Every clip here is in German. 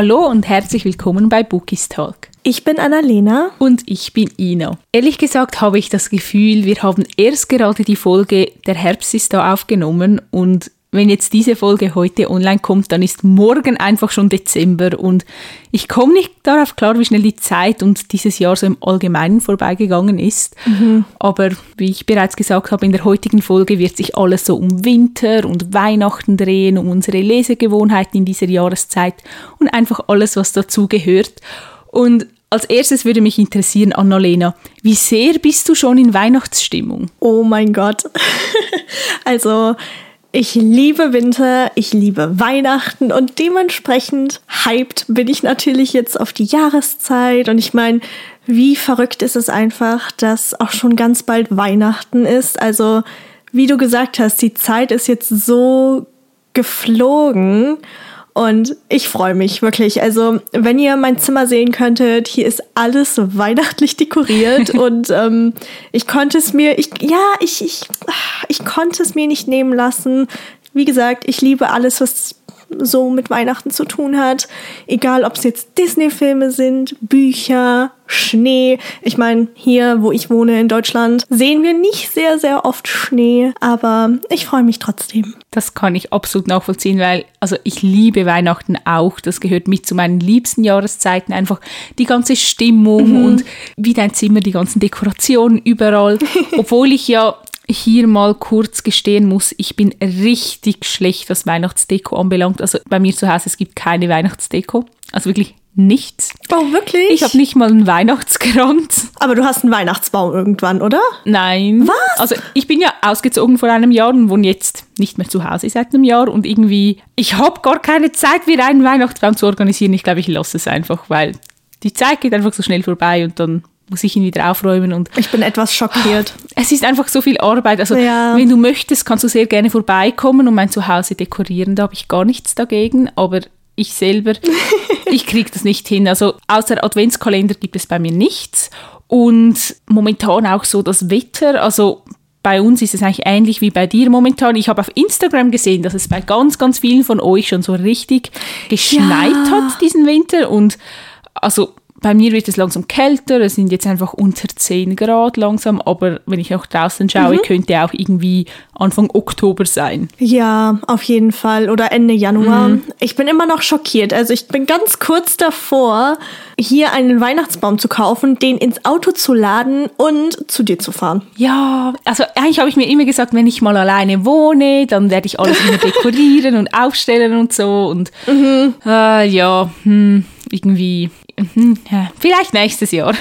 Hallo und herzlich willkommen bei Bookies Talk. Ich bin Annalena. Und ich bin Ina. Ehrlich gesagt habe ich das Gefühl, wir haben erst gerade die Folge Der Herbst ist da aufgenommen und wenn jetzt diese Folge heute online kommt, dann ist morgen einfach schon Dezember und ich komme nicht darauf klar, wie schnell die Zeit und dieses Jahr so im Allgemeinen vorbeigegangen ist. Mhm. Aber wie ich bereits gesagt habe, in der heutigen Folge wird sich alles so um Winter und Weihnachten drehen, um unsere Lesegewohnheiten in dieser Jahreszeit und einfach alles, was dazu gehört. Und als erstes würde mich interessieren, Annalena, wie sehr bist du schon in Weihnachtsstimmung? Oh mein Gott. also ich liebe Winter, ich liebe Weihnachten und dementsprechend hyped bin ich natürlich jetzt auf die Jahreszeit. Und ich meine, wie verrückt ist es einfach, dass auch schon ganz bald Weihnachten ist. Also, wie du gesagt hast, die Zeit ist jetzt so geflogen. Und ich freue mich wirklich. Also, wenn ihr mein Zimmer sehen könntet, hier ist alles weihnachtlich dekoriert und ähm, ich konnte es mir, ich, ja, ich, ich, ich konnte es mir nicht nehmen lassen. Wie gesagt, ich liebe alles, was so mit Weihnachten zu tun hat. Egal, ob es jetzt Disney-Filme sind, Bücher, Schnee. Ich meine, hier, wo ich wohne in Deutschland, sehen wir nicht sehr, sehr oft Schnee, aber ich freue mich trotzdem. Das kann ich absolut nachvollziehen, weil also ich liebe Weihnachten auch. Das gehört mit zu meinen liebsten Jahreszeiten. Einfach die ganze Stimmung mhm. und wie dein Zimmer, die ganzen Dekorationen überall. Obwohl ich ja hier mal kurz gestehen muss, ich bin richtig schlecht, was Weihnachtsdeko anbelangt. Also bei mir zu Hause, es gibt keine Weihnachtsdeko. Also wirklich nichts. Oh, wirklich? Ich habe nicht mal einen Weihnachtskranz. Aber du hast einen Weihnachtsbaum irgendwann, oder? Nein. Was? Also ich bin ja ausgezogen vor einem Jahr und wohne jetzt nicht mehr zu Hause seit einem Jahr und irgendwie, ich habe gar keine Zeit, wieder einen Weihnachtsbaum zu organisieren. Ich glaube, ich lasse es einfach, weil die Zeit geht einfach so schnell vorbei und dann muss ich ihn wieder aufräumen und ich bin etwas schockiert. Es ist einfach so viel Arbeit. Also ja. wenn du möchtest, kannst du sehr gerne vorbeikommen und mein Zuhause dekorieren. Da habe ich gar nichts dagegen. Aber ich selber, ich kriege das nicht hin. Also außer Adventskalender gibt es bei mir nichts. Und momentan auch so das Wetter. Also bei uns ist es eigentlich ähnlich wie bei dir momentan. Ich habe auf Instagram gesehen, dass es bei ganz, ganz vielen von euch schon so richtig geschneit ja. hat diesen Winter. Und also bei mir wird es langsam kälter, es sind jetzt einfach unter 10 Grad langsam, aber wenn ich auch draußen schaue, mhm. könnte auch irgendwie Anfang Oktober sein. Ja, auf jeden Fall. Oder Ende Januar. Mhm. Ich bin immer noch schockiert. Also ich bin ganz kurz davor, hier einen Weihnachtsbaum zu kaufen, den ins Auto zu laden und zu dir zu fahren. Ja, also eigentlich habe ich mir immer gesagt, wenn ich mal alleine wohne, dann werde ich alles immer dekorieren und aufstellen und so. Und mhm. äh, ja, hm, irgendwie ja, vielleicht nächstes Jahr.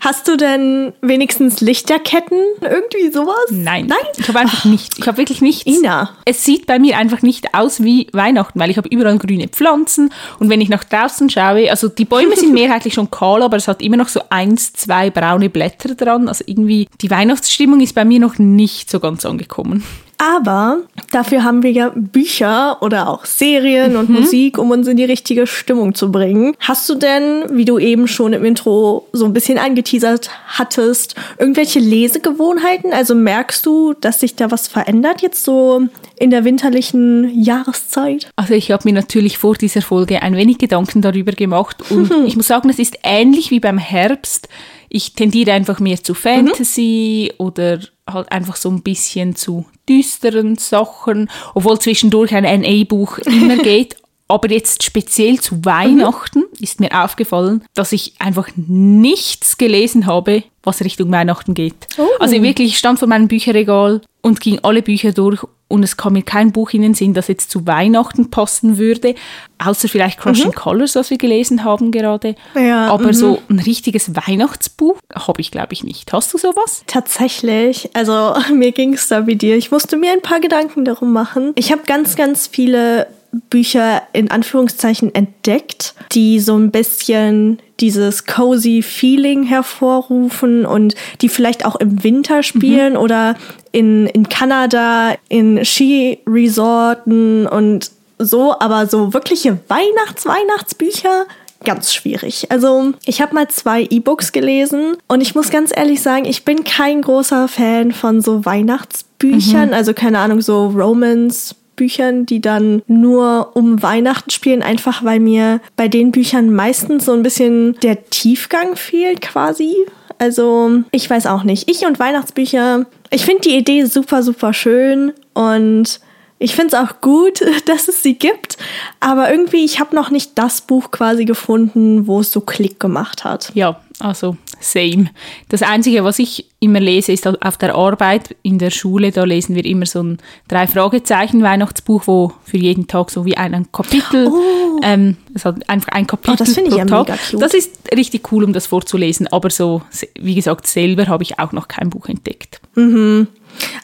Hast du denn wenigstens Lichterketten? Irgendwie sowas? Nein. Nein? Ich habe einfach nicht. Ich habe wirklich nichts. Ina. Es sieht bei mir einfach nicht aus wie Weihnachten, weil ich habe überall grüne Pflanzen und wenn ich nach draußen schaue, also die Bäume sind mehrheitlich schon kahl, aber es hat immer noch so eins, zwei braune Blätter dran. Also irgendwie die Weihnachtsstimmung ist bei mir noch nicht so ganz angekommen. Aber dafür haben wir ja Bücher oder auch Serien und mhm. Musik, um uns in die richtige Stimmung zu bringen. Hast du denn, wie du eben schon im Intro so ein bisschen angeteasert hattest, irgendwelche Lesegewohnheiten? Also merkst du, dass sich da was verändert jetzt so in der winterlichen Jahreszeit? Also ich habe mir natürlich vor dieser Folge ein wenig Gedanken darüber gemacht und mhm. ich muss sagen, es ist ähnlich wie beim Herbst. Ich tendiere einfach mehr zu Fantasy mhm. oder halt einfach so ein bisschen zu düsteren Sachen, obwohl zwischendurch ein NA-Buch immer geht. Aber jetzt speziell zu Weihnachten mhm. ist mir aufgefallen, dass ich einfach nichts gelesen habe, was Richtung Weihnachten geht. Oh. Also wirklich, ich stand vor meinem Bücherregal und ging alle Bücher durch und es kam mir kein Buch in den Sinn, das jetzt zu Weihnachten passen würde, außer vielleicht Crushing mhm. Colors, was wir gelesen haben gerade. Ja, Aber mhm. so ein richtiges Weihnachtsbuch habe ich, glaube ich, nicht. Hast du sowas? Tatsächlich. Also mir ging es da wie dir. Ich musste mir ein paar Gedanken darum machen. Ich habe ganz, ganz viele Bücher in Anführungszeichen entdeckt, die so ein bisschen dieses cozy Feeling hervorrufen und die vielleicht auch im Winter spielen mhm. oder in, in Kanada in Skiresorten und so, aber so wirkliche Weihnachts-Weihnachtsbücher ganz schwierig. Also ich habe mal zwei E-Books gelesen und ich muss ganz ehrlich sagen, ich bin kein großer Fan von so Weihnachtsbüchern, mhm. also keine Ahnung, so Romance Büchern, die dann nur um Weihnachten spielen, einfach weil mir bei den Büchern meistens so ein bisschen der Tiefgang fehlt quasi. Also ich weiß auch nicht. Ich und Weihnachtsbücher, ich finde die Idee super, super schön und ich finde es auch gut, dass es sie gibt, aber irgendwie, ich habe noch nicht das Buch quasi gefunden, wo es so Klick gemacht hat. Ja, also same. Das Einzige, was ich immer lese, ist auf der Arbeit in der Schule, da lesen wir immer so ein drei Fragezeichen Weihnachtsbuch, wo für jeden Tag so wie ein Kapitel, oh. ähm, hat einfach ein Kapitel oh, das pro ja Tag. Mega cute. Das ist richtig cool, um das vorzulesen, aber so, wie gesagt, selber habe ich auch noch kein Buch entdeckt. Mhm.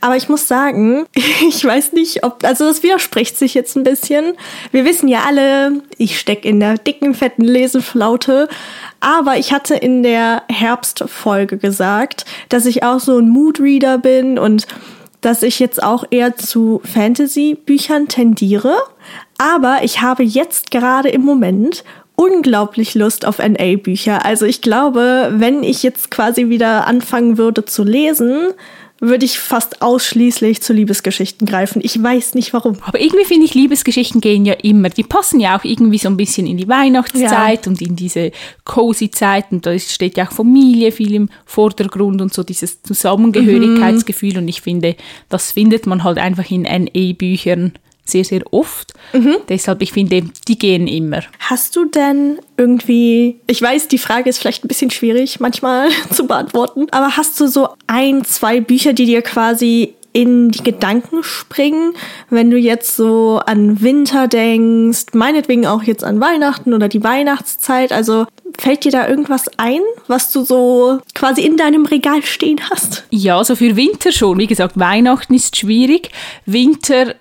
Aber ich muss sagen, ich weiß nicht, ob, also das widerspricht sich jetzt ein bisschen. Wir wissen ja alle, ich stecke in der dicken, fetten Leseflaute. Aber ich hatte in der Herbstfolge gesagt, dass ich auch so ein Moodreader bin und dass ich jetzt auch eher zu Fantasy-Büchern tendiere. Aber ich habe jetzt gerade im Moment unglaublich Lust auf NA-Bücher. Also ich glaube, wenn ich jetzt quasi wieder anfangen würde zu lesen, würde ich fast ausschließlich zu Liebesgeschichten greifen. Ich weiß nicht warum. Aber irgendwie finde ich, Liebesgeschichten gehen ja immer. Die passen ja auch irgendwie so ein bisschen in die Weihnachtszeit ja. und in diese cozy Zeit. Und da steht ja auch Familie viel im Vordergrund und so dieses Zusammengehörigkeitsgefühl. Mhm. Und ich finde, das findet man halt einfach in NE-Büchern sehr, sehr oft. Mhm. Deshalb, ich finde, die gehen immer. Hast du denn irgendwie, ich weiß, die Frage ist vielleicht ein bisschen schwierig manchmal zu beantworten, aber hast du so ein, zwei Bücher, die dir quasi in die Gedanken springen, wenn du jetzt so an Winter denkst, meinetwegen auch jetzt an Weihnachten oder die Weihnachtszeit. Also fällt dir da irgendwas ein, was du so quasi in deinem Regal stehen hast? Ja, so für Winter schon. Wie gesagt, Weihnachten ist schwierig. Winter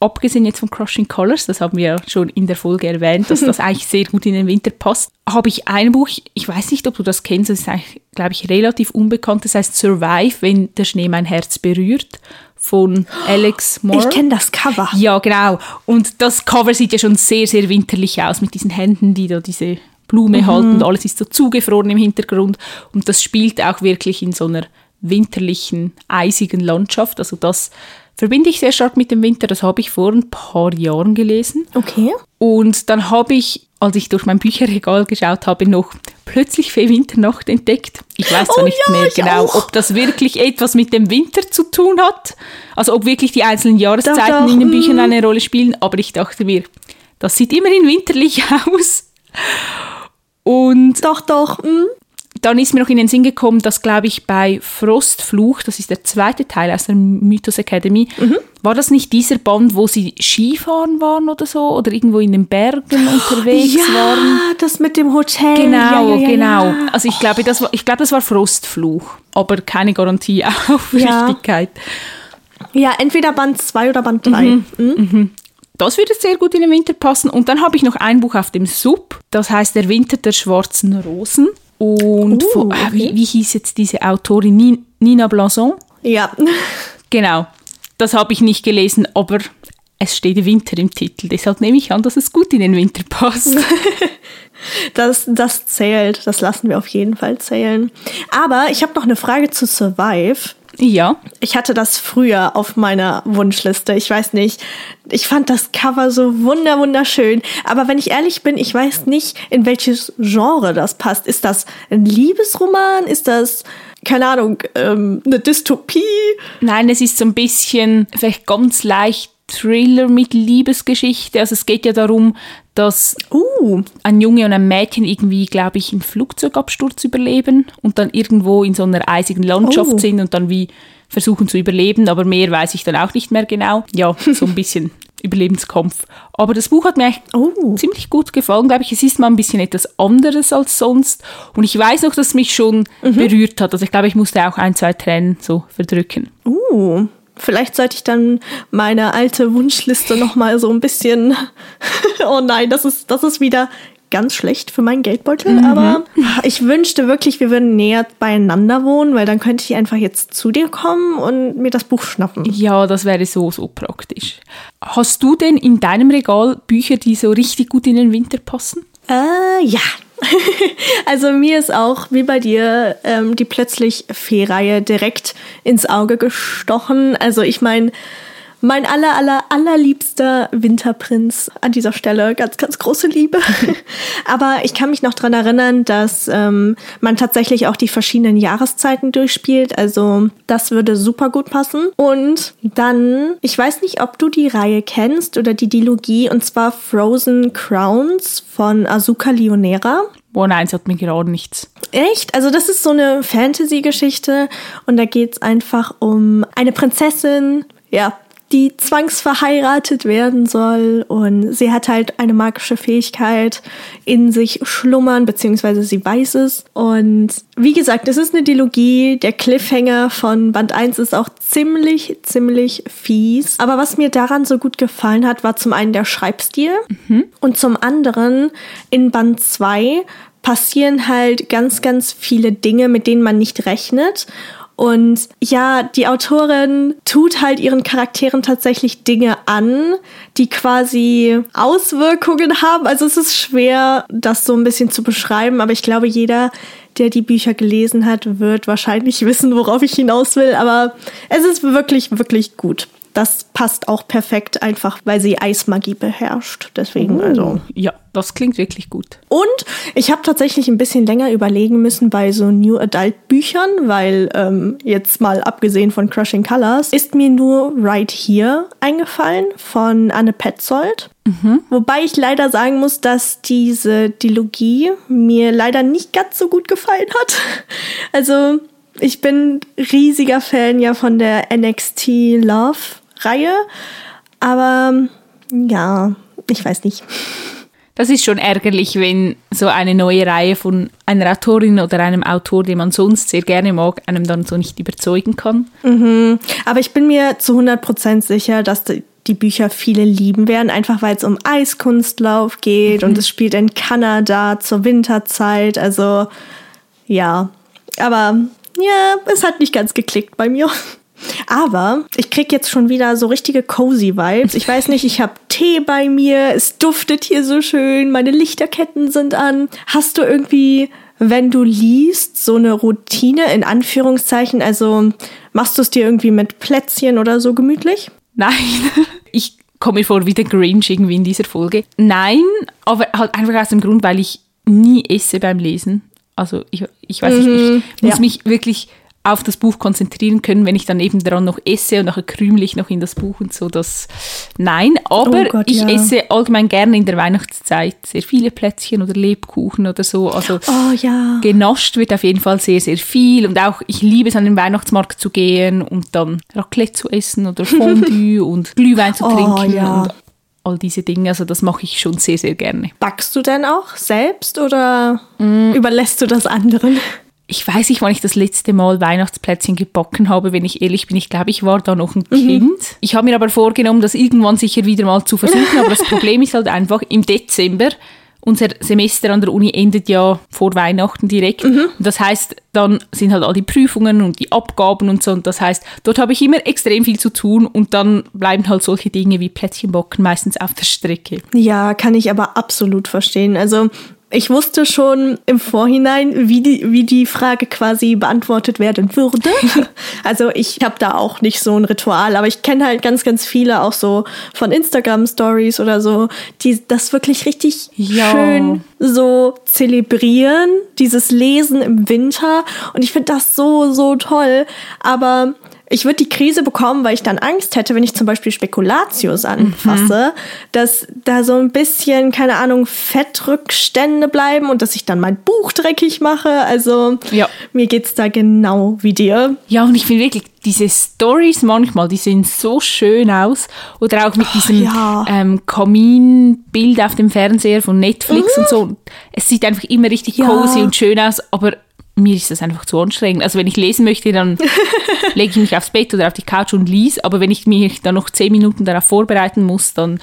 abgesehen jetzt von Crushing Colors, das haben wir ja schon in der Folge erwähnt, dass das eigentlich sehr gut in den Winter passt, habe ich ein Buch, ich weiß nicht, ob du das kennst, das ist eigentlich, glaube ich, relativ unbekannt, das heißt Survive, wenn der Schnee mein Herz berührt von Alex Moore. Ich kenne das Cover. Ja, genau. Und das Cover sieht ja schon sehr, sehr winterlich aus mit diesen Händen, die da diese Blume mhm. halten und alles ist so zugefroren im Hintergrund und das spielt auch wirklich in so einer winterlichen, eisigen Landschaft. Also das verbinde ich sehr stark mit dem Winter. Das habe ich vor ein paar Jahren gelesen. Okay. Und dann habe ich, als ich durch mein Bücherregal geschaut habe, noch plötzlich für Winternacht entdeckt. Ich weiß zwar oh, nicht ja, mehr genau, auch. ob das wirklich etwas mit dem Winter zu tun hat. Also ob wirklich die einzelnen Jahreszeiten doch, doch. in den Büchern mm. eine Rolle spielen. Aber ich dachte mir, das sieht immerhin winterlich aus. Und doch, doch. Mm dann ist mir noch in den Sinn gekommen, dass, glaube ich, bei Frostfluch, das ist der zweite Teil aus der Mythos Academy, mhm. war das nicht dieser Band, wo sie Skifahren waren oder so? Oder irgendwo in den Bergen unterwegs ja, waren? Ja, das mit dem Hotel. Genau, ja, ja, genau. Also ich glaube, das war, ich glaube, das war Frostfluch, aber keine Garantie auf Richtigkeit. Ja, entweder Band 2 oder Band 3. Mhm. Mhm. mhm. Das würde sehr gut in den Winter passen. Und dann habe ich noch ein Buch auf dem Sub, das heißt Der Winter der schwarzen Rosen. Und uh, von, ah, wie, wie hieß jetzt diese Autorin? Nina Blanson? Ja. Genau. Das habe ich nicht gelesen, aber es steht Winter im Titel. Deshalb nehme ich an, dass es gut in den Winter passt. das, das zählt. Das lassen wir auf jeden Fall zählen. Aber ich habe noch eine Frage zu Survive. Ja. Ich hatte das früher auf meiner Wunschliste. Ich weiß nicht. Ich fand das Cover so wunder wunderschön. Aber wenn ich ehrlich bin, ich weiß nicht, in welches Genre das passt. Ist das ein Liebesroman? Ist das keine Ahnung, ähm, eine Dystopie? Nein, es ist so ein bisschen vielleicht ganz leicht Thriller mit Liebesgeschichte. Also es geht ja darum, dass uh. ein Junge und ein Mädchen irgendwie, glaube ich, einen Flugzeugabsturz überleben und dann irgendwo in so einer eisigen Landschaft oh. sind und dann wie versuchen zu überleben, aber mehr weiß ich dann auch nicht mehr genau. Ja, so ein bisschen Überlebenskampf. Aber das Buch hat mir oh. ziemlich gut gefallen, glaube ich. Es ist mal ein bisschen etwas anderes als sonst. Und ich weiß noch, dass es mich schon mhm. berührt hat. Also ich glaube, ich musste auch ein, zwei Tränen so verdrücken. Uh. Vielleicht sollte ich dann meine alte Wunschliste noch mal so ein bisschen. oh nein, das ist das ist wieder ganz schlecht für meinen Geldbeutel, mhm. aber ich wünschte wirklich, wir würden näher beieinander wohnen, weil dann könnte ich einfach jetzt zu dir kommen und mir das Buch schnappen. Ja, das wäre so, so praktisch. Hast du denn in deinem Regal Bücher, die so richtig gut in den Winter passen? Äh, ja, also mir ist auch, wie bei dir, ähm, die plötzlich Fee-Reihe direkt ins Auge gestochen. Also ich meine, mein aller, aller, allerliebster Winterprinz an dieser Stelle. Ganz, ganz große Liebe. Aber ich kann mich noch dran erinnern, dass ähm, man tatsächlich auch die verschiedenen Jahreszeiten durchspielt. Also das würde super gut passen. Und dann, ich weiß nicht, ob du die Reihe kennst oder die Dilogie, und zwar Frozen Crowns von Azuka Lionera. Boah, nein, es hat mir gerade nichts. Echt? Also das ist so eine Fantasy-Geschichte und da geht es einfach um eine Prinzessin, ja, die zwangsverheiratet werden soll und sie hat halt eine magische Fähigkeit in sich schlummern, beziehungsweise sie weiß es. Und wie gesagt, es ist eine Dilogie. Der Cliffhanger von Band 1 ist auch ziemlich, ziemlich fies. Aber was mir daran so gut gefallen hat, war zum einen der Schreibstil mhm. und zum anderen in Band 2 passieren halt ganz, ganz viele Dinge, mit denen man nicht rechnet. Und ja, die Autorin tut halt ihren Charakteren tatsächlich Dinge an, die quasi Auswirkungen haben. Also es ist schwer, das so ein bisschen zu beschreiben, aber ich glaube, jeder, der die Bücher gelesen hat, wird wahrscheinlich wissen, worauf ich hinaus will. Aber es ist wirklich, wirklich gut das passt auch perfekt, einfach weil sie Eismagie beherrscht. Deswegen, oh, also. Ja, das klingt wirklich gut. Und ich habe tatsächlich ein bisschen länger überlegen müssen bei so New Adult Büchern, weil ähm, jetzt mal abgesehen von Crushing Colors ist mir nur Right Here eingefallen von Anne Petzold. Mhm. Wobei ich leider sagen muss, dass diese Dilogie mir leider nicht ganz so gut gefallen hat. Also ich bin riesiger Fan ja von der NXT Love Reihe. Aber ja, ich weiß nicht. Das ist schon ärgerlich, wenn so eine neue Reihe von einer Autorin oder einem Autor, den man sonst sehr gerne mag, einem dann so nicht überzeugen kann. Mhm. Aber ich bin mir zu 100% sicher, dass die Bücher viele lieben werden, einfach weil es um Eiskunstlauf geht mhm. und es spielt in Kanada zur Winterzeit. Also ja, aber ja, es hat nicht ganz geklickt bei mir. Aber ich krieg jetzt schon wieder so richtige cozy Vibes. Ich weiß nicht, ich habe Tee bei mir, es duftet hier so schön, meine Lichterketten sind an. Hast du irgendwie, wenn du liest, so eine Routine in Anführungszeichen? Also machst du es dir irgendwie mit Plätzchen oder so gemütlich? Nein. Ich komme mir vor wie der Grinch irgendwie in dieser Folge. Nein, aber halt einfach aus dem Grund, weil ich nie esse beim Lesen. Also ich, ich weiß nicht, ich muss ja. mich wirklich auf das Buch konzentrieren können, wenn ich dann eben daran noch esse und nachher krümle ich noch in das Buch und so. Das nein, aber oh Gott, ich ja. esse allgemein gerne in der Weihnachtszeit sehr viele Plätzchen oder Lebkuchen oder so. Also oh, ja. genascht wird auf jeden Fall sehr, sehr viel und auch ich liebe es an den Weihnachtsmarkt zu gehen und dann Raclette zu essen oder Fondue und Glühwein zu oh, trinken ja. und all diese Dinge. Also das mache ich schon sehr, sehr gerne. Backst du denn auch selbst oder mm. überlässt du das anderen? Ich weiß nicht, wann ich das letzte Mal Weihnachtsplätzchen gebacken habe, wenn ich ehrlich bin. Ich glaube, ich war da noch ein mhm. Kind. Ich habe mir aber vorgenommen, das irgendwann sicher wieder mal zu versuchen. aber das Problem ist halt einfach, im Dezember, unser Semester an der Uni endet ja vor Weihnachten direkt. Mhm. Und das heißt, dann sind halt all die Prüfungen und die Abgaben und so. Und das heißt, dort habe ich immer extrem viel zu tun und dann bleiben halt solche Dinge wie Plätzchenbacken meistens auf der Strecke. Ja, kann ich aber absolut verstehen. Also ich wusste schon im Vorhinein, wie die, wie die Frage quasi beantwortet werden würde. Also ich habe da auch nicht so ein Ritual, aber ich kenne halt ganz, ganz viele auch so von Instagram-Stories oder so, die das wirklich richtig ja. schön so zelebrieren, dieses Lesen im Winter. Und ich finde das so, so toll. Aber ich würde die Krise bekommen, weil ich dann Angst hätte, wenn ich zum Beispiel Spekulatius anfasse, mhm. dass da so ein bisschen, keine Ahnung, Fettrückstände bleiben und dass ich dann mein Buch dreckig mache. Also ja. mir geht's da genau wie dir. Ja, und ich finde wirklich, diese Stories manchmal, die sehen so schön aus. Oder auch mit oh, diesem ja. ähm, Kaminbild auf dem Fernseher von Netflix mhm. und so. Es sieht einfach immer richtig ja. cozy und schön aus, aber mir ist das einfach zu anstrengend. Also wenn ich lesen möchte, dann lege ich mich aufs Bett oder auf die Couch und lies. Aber wenn ich mich dann noch zehn Minuten darauf vorbereiten muss, dann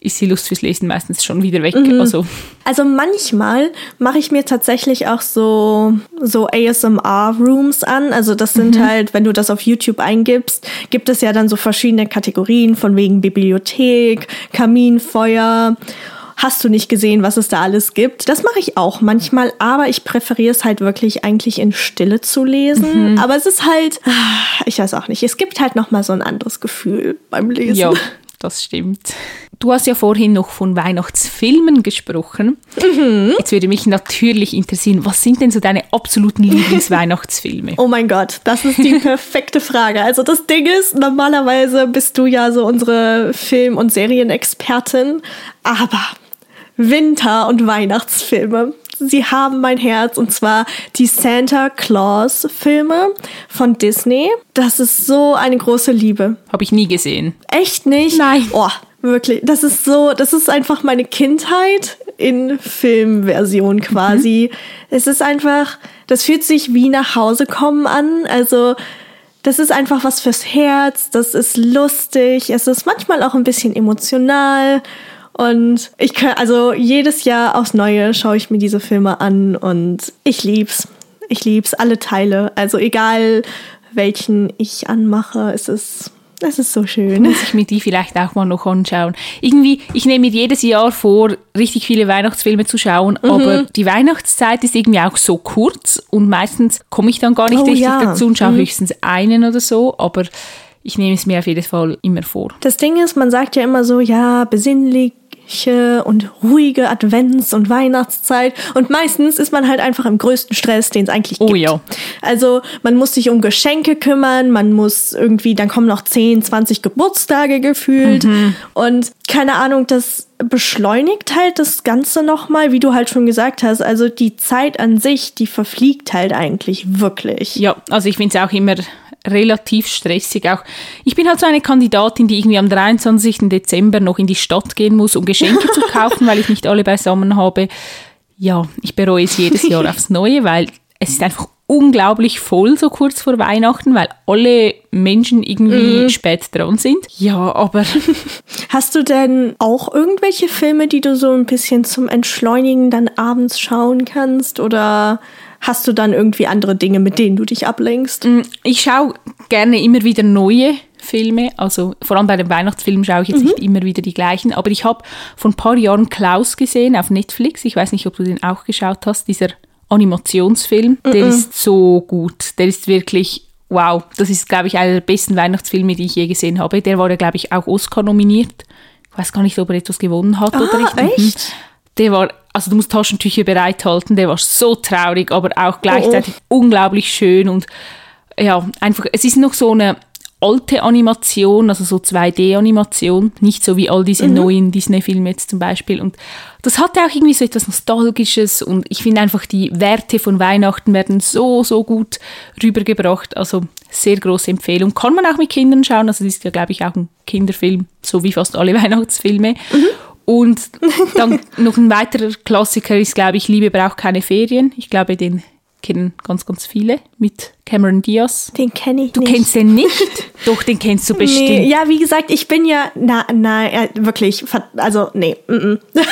ist die Lust fürs Lesen meistens schon wieder weg. Mhm. Also. also manchmal mache ich mir tatsächlich auch so, so ASMR-Rooms an. Also das sind mhm. halt, wenn du das auf YouTube eingibst, gibt es ja dann so verschiedene Kategorien von wegen Bibliothek, Kaminfeuer hast du nicht gesehen, was es da alles gibt. Das mache ich auch manchmal, aber ich präferiere es halt wirklich eigentlich in Stille zu lesen. Mhm. Aber es ist halt, ich weiß auch nicht, es gibt halt noch mal so ein anderes Gefühl beim Lesen. Ja, das stimmt. Du hast ja vorhin noch von Weihnachtsfilmen gesprochen. Mhm. Jetzt würde mich natürlich interessieren, was sind denn so deine absoluten Lieblingsweihnachtsfilme? Oh mein Gott, das ist die perfekte Frage. Also das Ding ist, normalerweise bist du ja so unsere Film- und Serienexpertin, aber Winter- und Weihnachtsfilme. Sie haben mein Herz und zwar die Santa Claus Filme von Disney. Das ist so eine große Liebe. Habe ich nie gesehen. Echt nicht? Nein. Oh, Wirklich, das ist so, das ist einfach meine Kindheit in Filmversion quasi. Mhm. Es ist einfach, das fühlt sich wie nach Hause kommen an. Also, das ist einfach was fürs Herz, das ist lustig, es ist manchmal auch ein bisschen emotional. Und ich kann, also jedes Jahr aufs Neue schaue ich mir diese Filme an und ich lieb's. Ich lieb's, alle Teile. Also egal welchen ich anmache, es ist das ist so schön. Muss ich mir die vielleicht auch mal noch anschauen. Irgendwie, ich nehme mir jedes Jahr vor, richtig viele Weihnachtsfilme zu schauen, mhm. aber die Weihnachtszeit ist irgendwie auch so kurz und meistens komme ich dann gar nicht oh, richtig ja. dazu und schaue mhm. höchstens einen oder so, aber ich nehme es mir auf jeden Fall immer vor. Das Ding ist, man sagt ja immer so, ja, besinnlich, und ruhige Advents- und Weihnachtszeit. Und meistens ist man halt einfach im größten Stress, den es eigentlich oh gibt. Oh ja. Also man muss sich um Geschenke kümmern, man muss irgendwie, dann kommen noch 10, 20 Geburtstage gefühlt. Mhm. Und keine Ahnung, das beschleunigt halt das Ganze nochmal, wie du halt schon gesagt hast. Also die Zeit an sich, die verfliegt halt eigentlich wirklich. Ja, also ich finde es auch immer relativ stressig. Auch ich bin halt so eine Kandidatin, die irgendwie am 23. Dezember noch in die Stadt gehen muss, um Geschenke zu kaufen, weil ich nicht alle beisammen habe. Ja, ich bereue es jedes Jahr aufs Neue, weil es ist einfach unglaublich voll so kurz vor Weihnachten, weil alle Menschen irgendwie mm. spät dran sind. Ja, aber. Hast du denn auch irgendwelche Filme, die du so ein bisschen zum Entschleunigen dann abends schauen kannst? Oder hast du dann irgendwie andere Dinge, mit denen du dich ablenkst? Mm, ich schaue gerne immer wieder neue Filme, also vor allem bei den Weihnachtsfilmen schaue ich jetzt mhm. nicht immer wieder die gleichen, aber ich habe vor ein paar Jahren Klaus gesehen auf Netflix. Ich weiß nicht, ob du den auch geschaut hast, dieser Animationsfilm. Mhm. Der ist so gut. Der ist wirklich wow. Das ist, glaube ich, einer der besten Weihnachtsfilme, die ich je gesehen habe. Der war ja, glaube ich, auch Oscar nominiert. Ich weiß gar nicht, ob er etwas gewonnen hat ah, oder nicht. Mhm. Echt? Der war also du musst Taschentücher bereithalten, der war so traurig, aber auch gleichzeitig oh, oh. unglaublich schön und ja, einfach, es ist noch so eine alte Animation, also so 2D-Animation, nicht so wie all diese mhm. neuen Disney-Filme jetzt zum Beispiel. Und das hatte auch irgendwie so etwas Nostalgisches und ich finde einfach, die Werte von Weihnachten werden so, so gut rübergebracht. Also sehr große Empfehlung. Kann man auch mit Kindern schauen, also das ist ja, glaube ich, auch ein Kinderfilm, so wie fast alle Weihnachtsfilme. Mhm. Und dann noch ein weiterer Klassiker ist, glaube ich, Liebe braucht keine Ferien. Ich glaube, den kennen ganz, ganz viele mit Cameron Diaz. Den kenne ich du nicht. Du kennst den nicht? Doch, den kennst du bestimmt. Nee, ja, wie gesagt, ich bin ja, na, na, wirklich, also, nee. Mm -mm.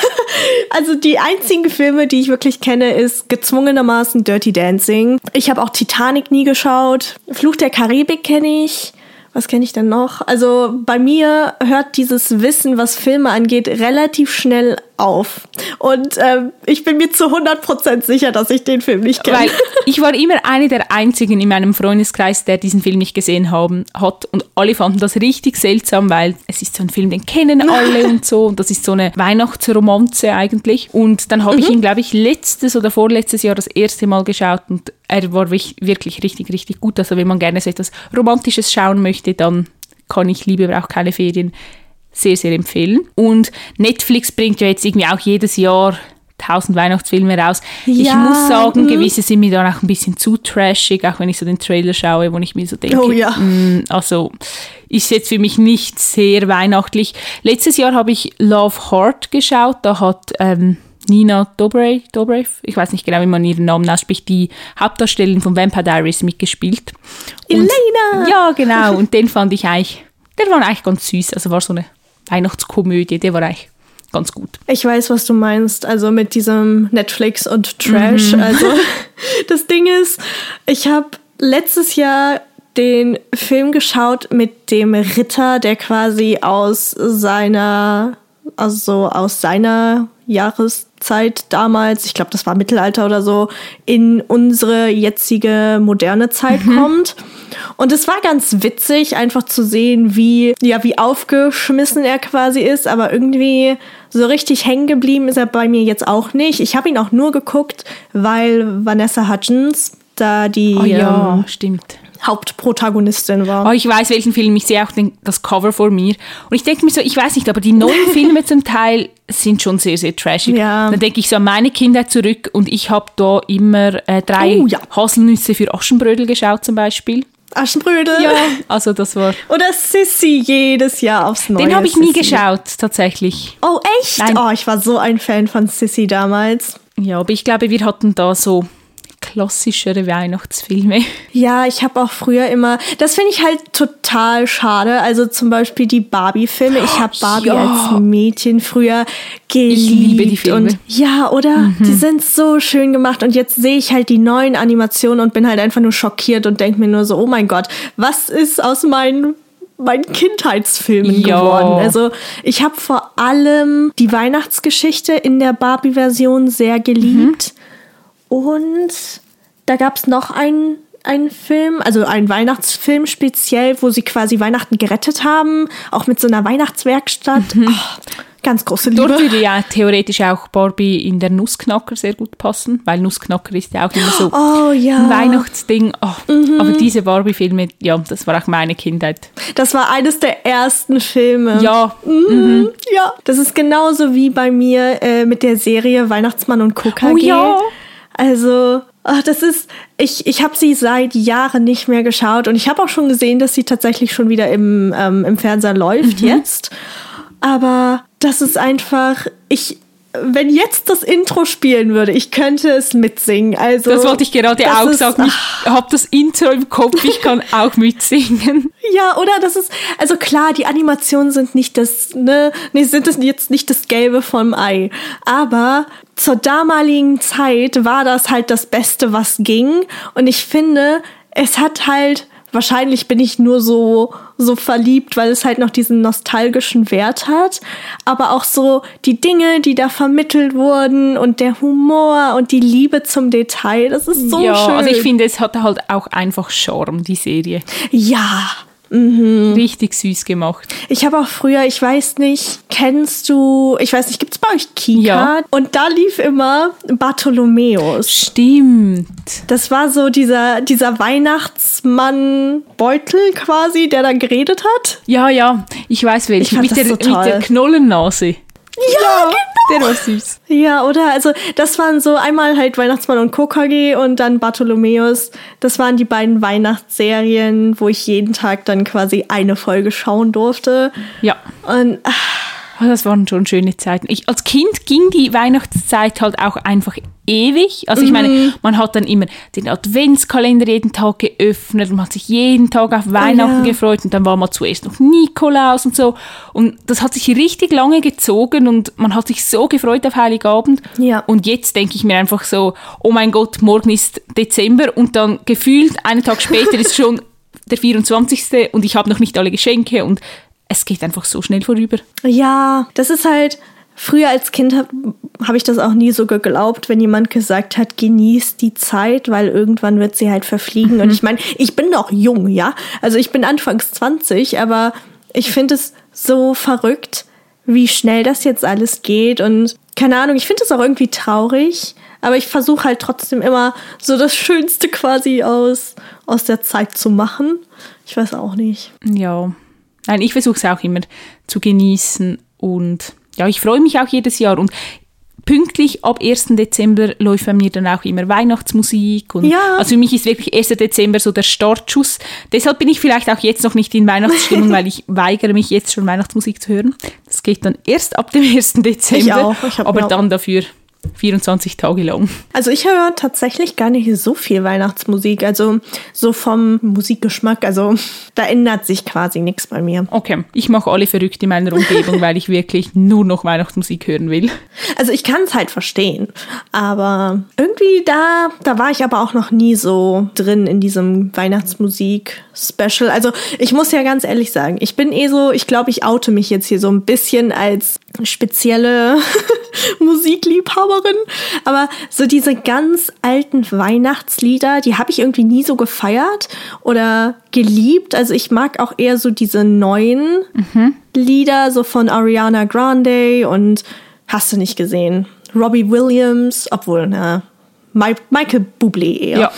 also die einzigen Filme, die ich wirklich kenne, ist gezwungenermaßen Dirty Dancing. Ich habe auch Titanic nie geschaut. Fluch der Karibik kenne ich was kenne ich denn noch? Also bei mir hört dieses Wissen, was Filme angeht, relativ schnell auf. Und ähm, ich bin mir zu 100% sicher, dass ich den Film nicht kenne. Weil ich war immer eine der einzigen in meinem Freundeskreis, der diesen Film nicht gesehen haben, hat. Und alle fanden das richtig seltsam, weil es ist so ein Film, den kennen alle und so. Und das ist so eine Weihnachtsromanze eigentlich. Und dann habe mhm. ich ihn, glaube ich, letztes oder vorletztes Jahr das erste Mal geschaut und er war wirklich richtig, richtig gut. Also wenn man gerne so etwas Romantisches schauen möchte, dann kann ich Liebe braucht keine Ferien sehr, sehr empfehlen. Und Netflix bringt ja jetzt irgendwie auch jedes Jahr tausend Weihnachtsfilme raus. Ja, ich muss sagen, mh. gewisse sind mir dann auch ein bisschen zu trashig, auch wenn ich so den Trailer schaue, wo ich mir so denke, oh, ja. mh, mm, also ist jetzt für mich nicht sehr weihnachtlich. Letztes Jahr habe ich Love Heart geschaut, da hat ähm, Nina Dobrev, Dobrev, ich weiß nicht genau, wie man ihren Namen ausspricht, die Hauptdarstellerin von Vampire Diaries mitgespielt. Und, Elena! Ja, genau, und den fand ich eigentlich, der war eigentlich ganz süß, also war so eine Weihnachtskomödie, der war eigentlich ganz gut. Ich weiß, was du meinst, also mit diesem Netflix und Trash. Mhm. Also das Ding ist, ich habe letztes Jahr den Film geschaut mit dem Ritter, der quasi aus seiner also so aus seiner Jahreszeit damals, ich glaube, das war Mittelalter oder so, in unsere jetzige moderne Zeit mhm. kommt. Und es war ganz witzig, einfach zu sehen, wie, ja, wie aufgeschmissen er quasi ist, aber irgendwie so richtig hängen geblieben ist er bei mir jetzt auch nicht. Ich habe ihn auch nur geguckt, weil Vanessa Hudgens da die oh, ja, ähm, stimmt. Hauptprotagonistin war. Oh, ich weiß, welchen Film. Ich sehe auch den, das Cover vor mir. Und ich denke mir so, ich weiß nicht, aber die neuen Filme zum Teil sind schon sehr, sehr trashig. Ja. Dann denke ich so an meine Kindheit zurück und ich habe da immer äh, drei oh, ja. Haselnüsse für Aschenbrödel geschaut zum Beispiel. Aschenbrödel. Ja, also das war. Oder Sissy jedes Jahr aufs Neue. Den habe ich nie geschaut, tatsächlich. Oh, echt? Nein. Oh, ich war so ein Fan von Sissy damals. Ja, aber ich glaube, wir hatten da so klassischere Weihnachtsfilme. Ja, ich habe auch früher immer, das finde ich halt total schade. Also zum Beispiel die Barbie-Filme. Ich habe Barbie ja. als Mädchen früher geliebt. Ich liebe die Filme. Und ja, oder? Mhm. Die sind so schön gemacht. Und jetzt sehe ich halt die neuen Animationen und bin halt einfach nur schockiert und denke mir nur so, oh mein Gott, was ist aus meinen meinen Kindheitsfilmen ja. geworden. Also ich habe vor allem die Weihnachtsgeschichte in der Barbie-Version sehr geliebt. Mhm. Und da gab es noch einen, einen Film, also einen Weihnachtsfilm speziell, wo sie quasi Weihnachten gerettet haben, auch mit so einer Weihnachtswerkstatt. Mhm. Oh, ganz große Liebe. Dort würde ja theoretisch auch Barbie in der Nussknacker sehr gut passen, weil Nussknacker ist ja auch immer so oh, ja. ein Weihnachtsding. Oh, mhm. Aber diese Barbie-Filme, ja, das war auch meine Kindheit. Das war eines der ersten Filme. Ja. Mhm. Mhm. Ja. Das ist genauso wie bei mir äh, mit der Serie Weihnachtsmann und Coca. Oh ja. Also, ach, das ist, ich, ich habe sie seit Jahren nicht mehr geschaut und ich habe auch schon gesehen, dass sie tatsächlich schon wieder im, ähm, im Fernseher läuft mhm. jetzt. Aber das ist einfach, ich, wenn jetzt das Intro spielen würde, ich könnte es mitsingen. Also das wollte ich gerade auch sagen. Ich habe das Intro im Kopf, ich kann auch mitsingen. Ja, oder das ist also klar, die Animationen sind nicht das, ne, nee, sind es jetzt nicht das Gelbe vom Ei, aber zur damaligen Zeit war das halt das Beste, was ging. Und ich finde, es hat halt wahrscheinlich bin ich nur so, so verliebt, weil es halt noch diesen nostalgischen Wert hat. Aber auch so die Dinge, die da vermittelt wurden und der Humor und die Liebe zum Detail, das ist so ja, schön. Also ich finde, es hat halt auch einfach Charme, die Serie. Ja, Mhm. Richtig süß gemacht. Ich habe auch früher, ich weiß nicht, kennst du, ich weiß nicht, gibt es bei euch Kika? Ja. Und da lief immer Bartholomäus. Stimmt. Das war so dieser, dieser Weihnachtsmann-Beutel quasi, der da geredet hat. Ja, ja, ich weiß welchen. Mit, der, so mit der Knollennase. Ja, genau. Der war süß. Ja, oder? Also, das waren so einmal halt Weihnachtsmann und KKG und dann Bartholomäus. Das waren die beiden Weihnachtsserien, wo ich jeden Tag dann quasi eine Folge schauen durfte. Ja. Und. Ach, Oh, das waren schon schöne Zeiten. Ich, als Kind ging die Weihnachtszeit halt auch einfach ewig. Also ich meine, mhm. man hat dann immer den Adventskalender jeden Tag geöffnet und man hat sich jeden Tag auf Weihnachten oh, ja. gefreut und dann war man zuerst noch Nikolaus und so. Und das hat sich richtig lange gezogen und man hat sich so gefreut auf Heiligabend. Ja. Und jetzt denke ich mir einfach so, oh mein Gott, morgen ist Dezember und dann gefühlt einen Tag später ist schon der 24. und ich habe noch nicht alle Geschenke und es geht einfach so schnell vorüber. Ja, das ist halt, früher als Kind habe hab ich das auch nie so geglaubt, wenn jemand gesagt hat, genieß die Zeit, weil irgendwann wird sie halt verfliegen. Mhm. Und ich meine, ich bin noch jung, ja. Also ich bin anfangs 20, aber ich finde es so verrückt, wie schnell das jetzt alles geht. Und keine Ahnung, ich finde es auch irgendwie traurig. Aber ich versuche halt trotzdem immer so das Schönste quasi aus, aus der Zeit zu machen. Ich weiß auch nicht. Ja, Nein, ich versuche es auch immer zu genießen und ja, ich freue mich auch jedes Jahr und pünktlich ab 1. Dezember läuft bei mir dann auch immer Weihnachtsmusik. Und ja. Also für mich ist wirklich 1. Dezember so der Startschuss. Deshalb bin ich vielleicht auch jetzt noch nicht in Weihnachtsstimmung, weil ich weigere mich jetzt schon Weihnachtsmusik zu hören. Das geht dann erst ab dem 1. Dezember. Ich auch. Ich aber dann dafür 24 Tage lang. Also ich höre tatsächlich gar nicht so viel Weihnachtsmusik. Also so vom Musikgeschmack. Also da ändert sich quasi nichts bei mir. Okay, ich mache alle verrückt in meiner Umgebung, weil ich wirklich nur noch Weihnachtsmusik hören will. Also ich kann es halt verstehen. Aber irgendwie da, da war ich aber auch noch nie so drin in diesem Weihnachtsmusik-Special. Also ich muss ja ganz ehrlich sagen, ich bin eh so, ich glaube, ich oute mich jetzt hier so ein bisschen als spezielle Musikliebhaberin. Aber so diese ganz alten Weihnachtslieder, die habe ich irgendwie nie so gefeiert oder geliebt. Also ich mag auch eher so diese neuen mhm. Lieder, so von Ariana Grande und hast du nicht gesehen. Robbie Williams, obwohl, na, Michael Bublé eher. Ja,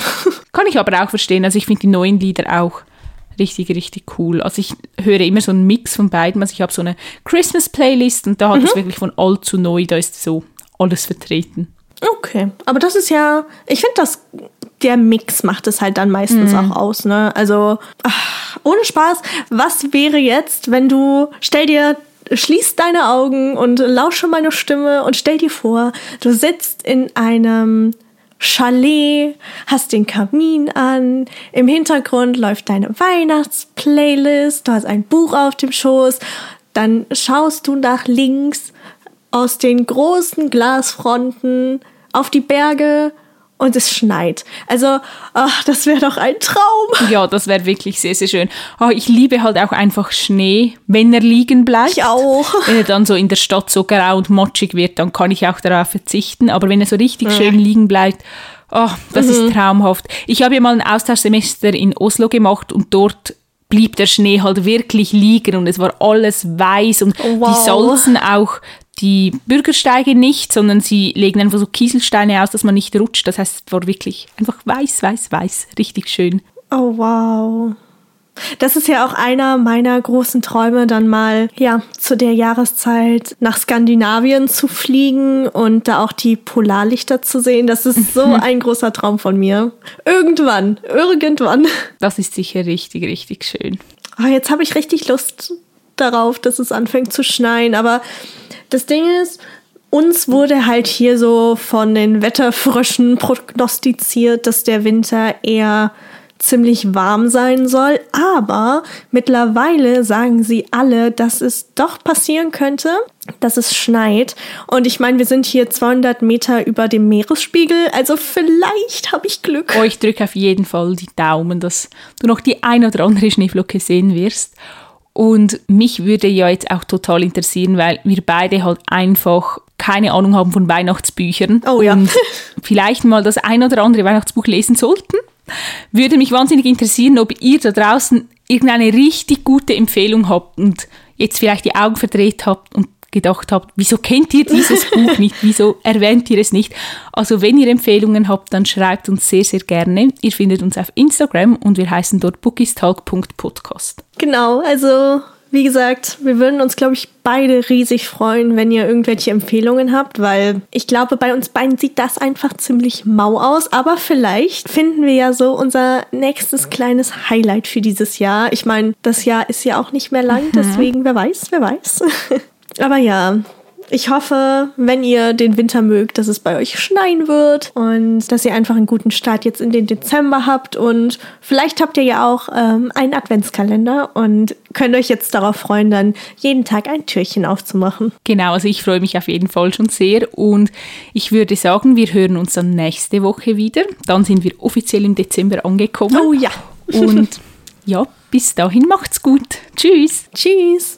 kann ich aber auch verstehen. Also ich finde die neuen Lieder auch richtig, richtig cool. Also ich höre immer so einen Mix von beiden. Also ich habe so eine Christmas-Playlist und da hat mhm. es wirklich von alt zu neu, da ist so alles vertreten. Okay, aber das ist ja, ich finde das, der Mix macht es halt dann meistens mhm. auch aus, ne? Also, ach, ohne Spaß, was wäre jetzt, wenn du, stell dir schließ deine Augen und lausche meine Stimme und stell dir vor, du sitzt in einem Chalet, hast den Kamin an, im Hintergrund läuft deine Weihnachtsplaylist, du hast ein Buch auf dem Schoß, dann schaust du nach links aus den großen Glasfronten auf die Berge und es schneit. Also, ach, das wäre doch ein Traum. Ja, das wäre wirklich sehr, sehr schön. Oh, ich liebe halt auch einfach Schnee, wenn er liegen bleibt. Ich auch. Wenn er dann so in der Stadt so grau und matschig wird, dann kann ich auch darauf verzichten. Aber wenn er so richtig ja. schön liegen bleibt, oh, das mhm. ist traumhaft. Ich habe ja mal ein Austauschsemester in Oslo gemacht und dort blieb der Schnee halt wirklich liegen und es war alles weiß und wow. die Salzen auch die Bürgersteige nicht, sondern sie legen einfach so Kieselsteine aus, dass man nicht rutscht. Das heißt, es war wirklich einfach weiß, weiß, weiß. Richtig schön. Oh, wow. Das ist ja auch einer meiner großen Träume, dann mal, ja, zu der Jahreszeit nach Skandinavien zu fliegen und da auch die Polarlichter zu sehen. Das ist so ein großer Traum von mir. Irgendwann, irgendwann. Das ist sicher richtig, richtig schön. Oh, jetzt habe ich richtig Lust darauf, dass es anfängt zu schneien, aber das Ding ist, uns wurde halt hier so von den Wetterfröschen prognostiziert, dass der Winter eher ziemlich warm sein soll, aber mittlerweile sagen sie alle, dass es doch passieren könnte, dass es schneit. Und ich meine, wir sind hier 200 Meter über dem Meeresspiegel, also vielleicht habe ich Glück. Oh, ich drücke auf jeden Fall die Daumen, dass du noch die ein oder andere Schneeflocke sehen wirst. Und mich würde ja jetzt auch total interessieren, weil wir beide halt einfach keine Ahnung haben von Weihnachtsbüchern oh, ja. und vielleicht mal das ein oder andere Weihnachtsbuch lesen sollten. Würde mich wahnsinnig interessieren, ob ihr da draußen irgendeine richtig gute Empfehlung habt und jetzt vielleicht die Augen verdreht habt und gedacht habt, wieso kennt ihr dieses Buch nicht, wieso erwähnt ihr es nicht. Also wenn ihr Empfehlungen habt, dann schreibt uns sehr, sehr gerne. Ihr findet uns auf Instagram und wir heißen dort bookistalk.podcast. Genau, also wie gesagt, wir würden uns, glaube ich, beide riesig freuen, wenn ihr irgendwelche Empfehlungen habt, weil ich glaube, bei uns beiden sieht das einfach ziemlich mau aus. Aber vielleicht finden wir ja so unser nächstes kleines Highlight für dieses Jahr. Ich meine, das Jahr ist ja auch nicht mehr lang, mhm. deswegen, wer weiß, wer weiß. Aber ja, ich hoffe, wenn ihr den Winter mögt, dass es bei euch schneien wird und dass ihr einfach einen guten Start jetzt in den Dezember habt. Und vielleicht habt ihr ja auch ähm, einen Adventskalender und könnt euch jetzt darauf freuen, dann jeden Tag ein Türchen aufzumachen. Genau, also ich freue mich auf jeden Fall schon sehr. Und ich würde sagen, wir hören uns dann nächste Woche wieder. Dann sind wir offiziell im Dezember angekommen. Oh ja. Und ja, bis dahin macht's gut. Tschüss. Tschüss.